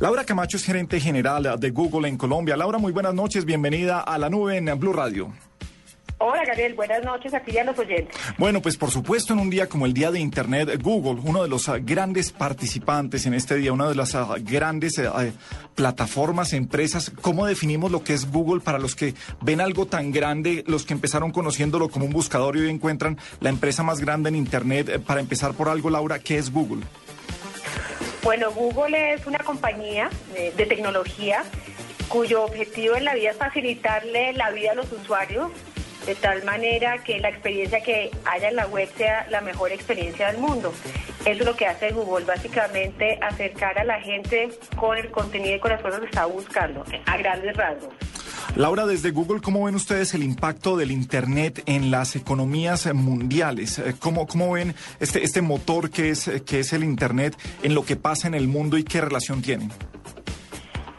Laura Camacho es gerente general de Google en Colombia. Laura, muy buenas noches. Bienvenida a la nube en Blue Radio. Hola, Gabriel. Buenas noches a ti y a los oyentes. Bueno, pues por supuesto, en un día como el Día de Internet, Google, uno de los ah, grandes participantes en este día, una de las ah, grandes eh, eh, plataformas, empresas, ¿cómo definimos lo que es Google para los que ven algo tan grande, los que empezaron conociéndolo como un buscador y hoy encuentran la empresa más grande en Internet? Eh, para empezar por algo, Laura, ¿qué es Google? Bueno, Google es una compañía de, tecnología cuyo objetivo en la vida es facilitarle la vida a los usuarios de tal manera que la experiencia que haya en la web sea la mejor experiencia del mundo. Eso es lo que hace Google, básicamente acercar a la gente con el contenido y con las cosas que está buscando, a grandes rasgos. Laura, desde Google, ¿cómo ven ustedes el impacto del Internet en las economías mundiales? Eh, ¿Cómo, cómo ven este, este motor que es, que es el Internet en lo que pasa en el mundo y qué relación tiene?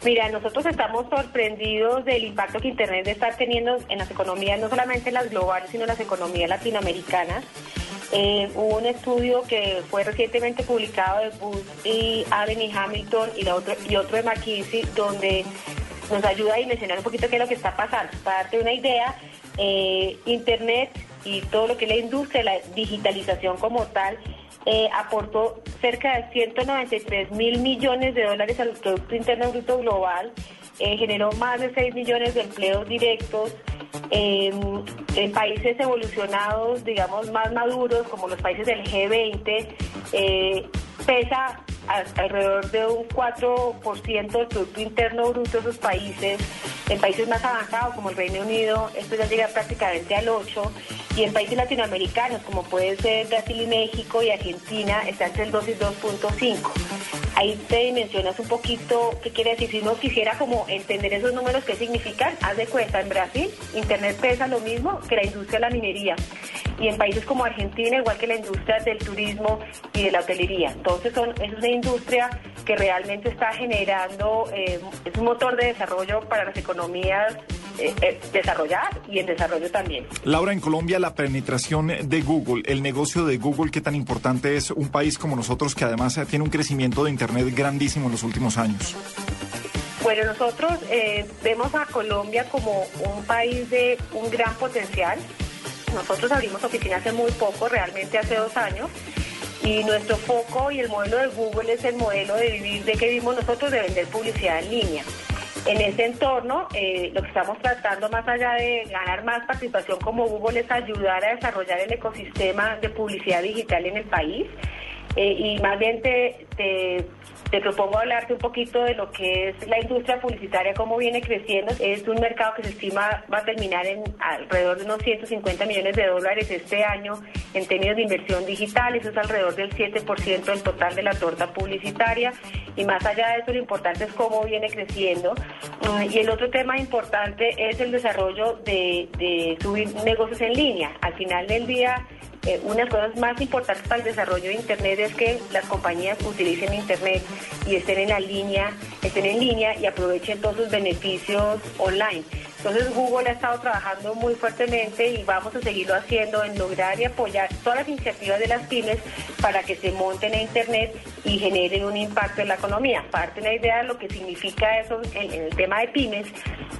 Mira, nosotros estamos sorprendidos del impacto que Internet está teniendo en las economías, no solamente en las globales, sino las economías latinoamericanas. Eh, hubo un estudio que fue recientemente publicado de Booth y Allen Hamilton y, otro, y otro de McKinsey, donde nos ayuda a dimensionar un poquito qué es lo que está pasando. Para darte una idea, eh, Internet y todo lo que es la industria, la digitalización como tal, eh, aportó cerca de 193 mil millones de dólares al Producto Interno Bruto Global, eh, generó más de 6 millones de empleos directos. en países evolucionados, digamos, más maduros, como los países del G20, pesa alrededor de un 4% del Producto Interno Bruto de esos países. En países más avanzados, como el Reino Unido, esto ya llega prácticamente al 8%. Y en países latinoamericanos, como puede ser Brasil y México y Argentina, está entre el 2 y 2.5. Ahí te dimensionas un poquito qué quiere decir. Si uno quisiera como entender esos números, qué significan, haz de cuenta, en Brasil, Internet pesa lo mismo que la industria de la minería. Y en países como Argentina, igual que la industria del turismo y de la hotelería. Entonces, son, es una industria que realmente está generando, eh, es un motor de desarrollo para las economías eh, eh, desarrollar y en desarrollo también. Laura, en Colombia la penetración de Google, el negocio de Google, ¿qué tan importante es un país como nosotros que además tiene un crecimiento de Internet grandísimo en los últimos años? Bueno, nosotros eh, vemos a Colombia como un país de un gran potencial. Nosotros abrimos oficina hace muy poco, realmente hace dos años, y nuestro foco y el modelo de Google es el modelo de vivir de que vivimos nosotros de vender publicidad en línea. En ese entorno, eh, lo que estamos tratando más allá de ganar más participación como Google es ayudar a desarrollar el ecosistema de publicidad digital en el país. Eh, y más bien te, te te propongo hablarte un poquito de lo que es la industria publicitaria, cómo viene creciendo. Es un mercado que se estima va a terminar en alrededor de unos 150 millones de dólares este año en términos de inversión digital. Eso es alrededor del 7% del total de la torta publicitaria. Y más allá de eso, lo importante es cómo viene creciendo. Mm, y el otro tema importante es el desarrollo de, de subir negocios en línea. Al final del día, eh, una de las cosas más importantes para el desarrollo de Internet es que las compañías utilicen Internet y estén en la línea, estén en línea y aprovechen todos sus beneficios online. Entonces Google ha estado trabajando muy fuertemente y vamos a seguirlo haciendo en lograr y apoyar todas las iniciativas de las pymes para que se monten en Internet y generen un impacto en la economía. Parte una idea de lo que significa eso en, el tema de pymes.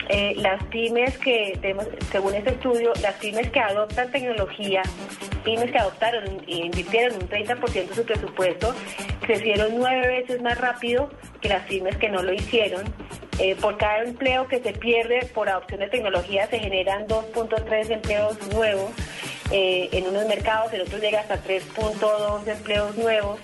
Eh, las pymes que, tenemos, según este estudio, las pymes que adoptan tecnología, pymes que adoptaron e invirtieron un 30% de su presupuesto, crecieron nueve veces más rápido que las pymes que no lo hicieron eh, por cada empleo que se pierde por adopción de tecnología se generan 2.3 empleos nuevos eh, en unos mercados, en otros llega hasta 3.2 empleos nuevos.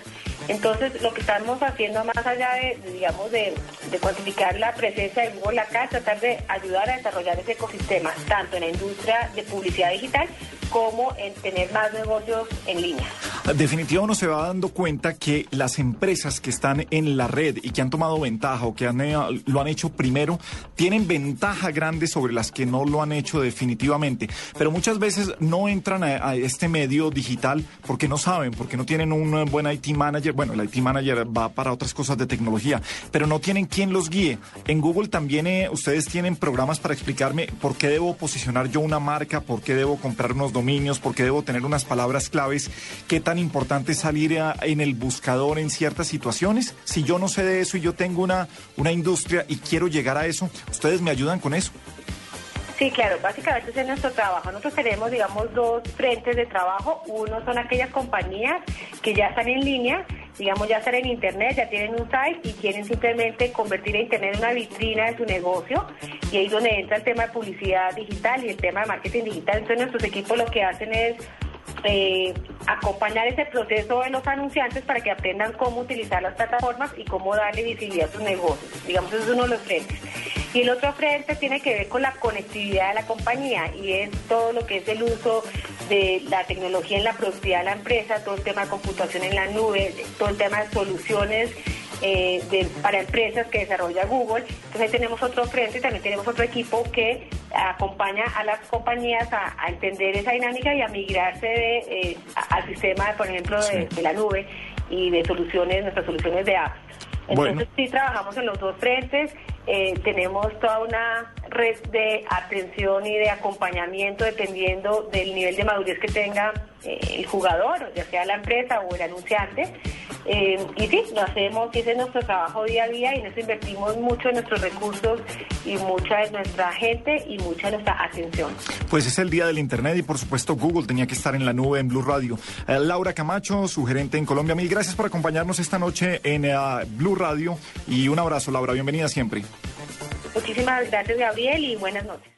Entonces, lo que estamos haciendo más allá de, digamos, de, de, cuantificar la presencia de Google acá, es tratar de ayudar a desarrollar ese ecosistema, tanto en la industria de publicidad digital como en tener más negocios en línea. Definitivamente uno se va dando cuenta que las empresas que están en la red y que han tomado ventaja o que han, eh, lo han hecho primero, tienen ventaja grande sobre las que no lo han hecho definitivamente. Pero muchas veces no entran a, este medio digital porque no saben, porque no tienen un buen IT manager. Bueno, el IT manager va para otras cosas de tecnología, pero no tienen quien los guíe. En Google también eh, ustedes tienen programas para explicarme por qué debo posicionar yo una marca, por qué debo comprar unos dominios, por qué debo tener unas palabras claves, qué tan importante salir a- en el buscador en ciertas situaciones. Si yo no sé de eso y yo tengo una, una industria y quiero llegar a eso, ustedes me ayudan con eso. Sí, claro, básicamente ese es nuestro trabajo. Nosotros tenemos, digamos, dos frentes de trabajo. Uno son aquellas compañías que ya están en línea, digamos, ya están en Internet, ya tienen un site y quieren simplemente convertir a Internet en una vitrina de su negocio. Y ahí es donde entra el tema de publicidad digital y el tema de marketing digital. Entonces nuestros equipos lo que hacen es eh, acompañar ese proceso de los anunciantes para que aprendan cómo utilizar las plataformas y cómo darle visibilidad a sus negocios. Digamos, ese es uno de los frentes. Y el otro frente tiene que ver con la conectividad de la compañía y es todo lo que es el uso de la tecnología en la productividad de la empresa, todo el tema de computación en la nube, todo el tema de soluciones eh, para empresas que desarrolla Google. Entonces ahí tenemos otro frente, también tenemos otro equipo que acompaña a las compañías a, a entender esa dinámica y a migrarse de, eh, al sistema, por ejemplo, de, de la nube y de soluciones, nuestras soluciones de apps. Entonces Bueno. sí trabajamos en los dos frentes, eh, tenemos toda una red de atención y de acompañamiento dependiendo del nivel de madurez que tenga eh, el jugador, ya sea la empresa o el anunciante. Eh, y sí, lo hacemos, ese es nuestro trabajo día a día y en eso invertimos mucho de nuestros recursos y mucha de nuestra gente y mucha de nuestra atención. Pues es el día del Internet y por supuesto Google tenía que estar en la nube en Blue Radio. Eh, Laura Camacho, su gerente en Colombia, mil gracias por acompañarnos esta noche en Blue Radio y un abrazo, Laura, bienvenida siempre. Muchísimas gracias, Gabriel, y buenas noches.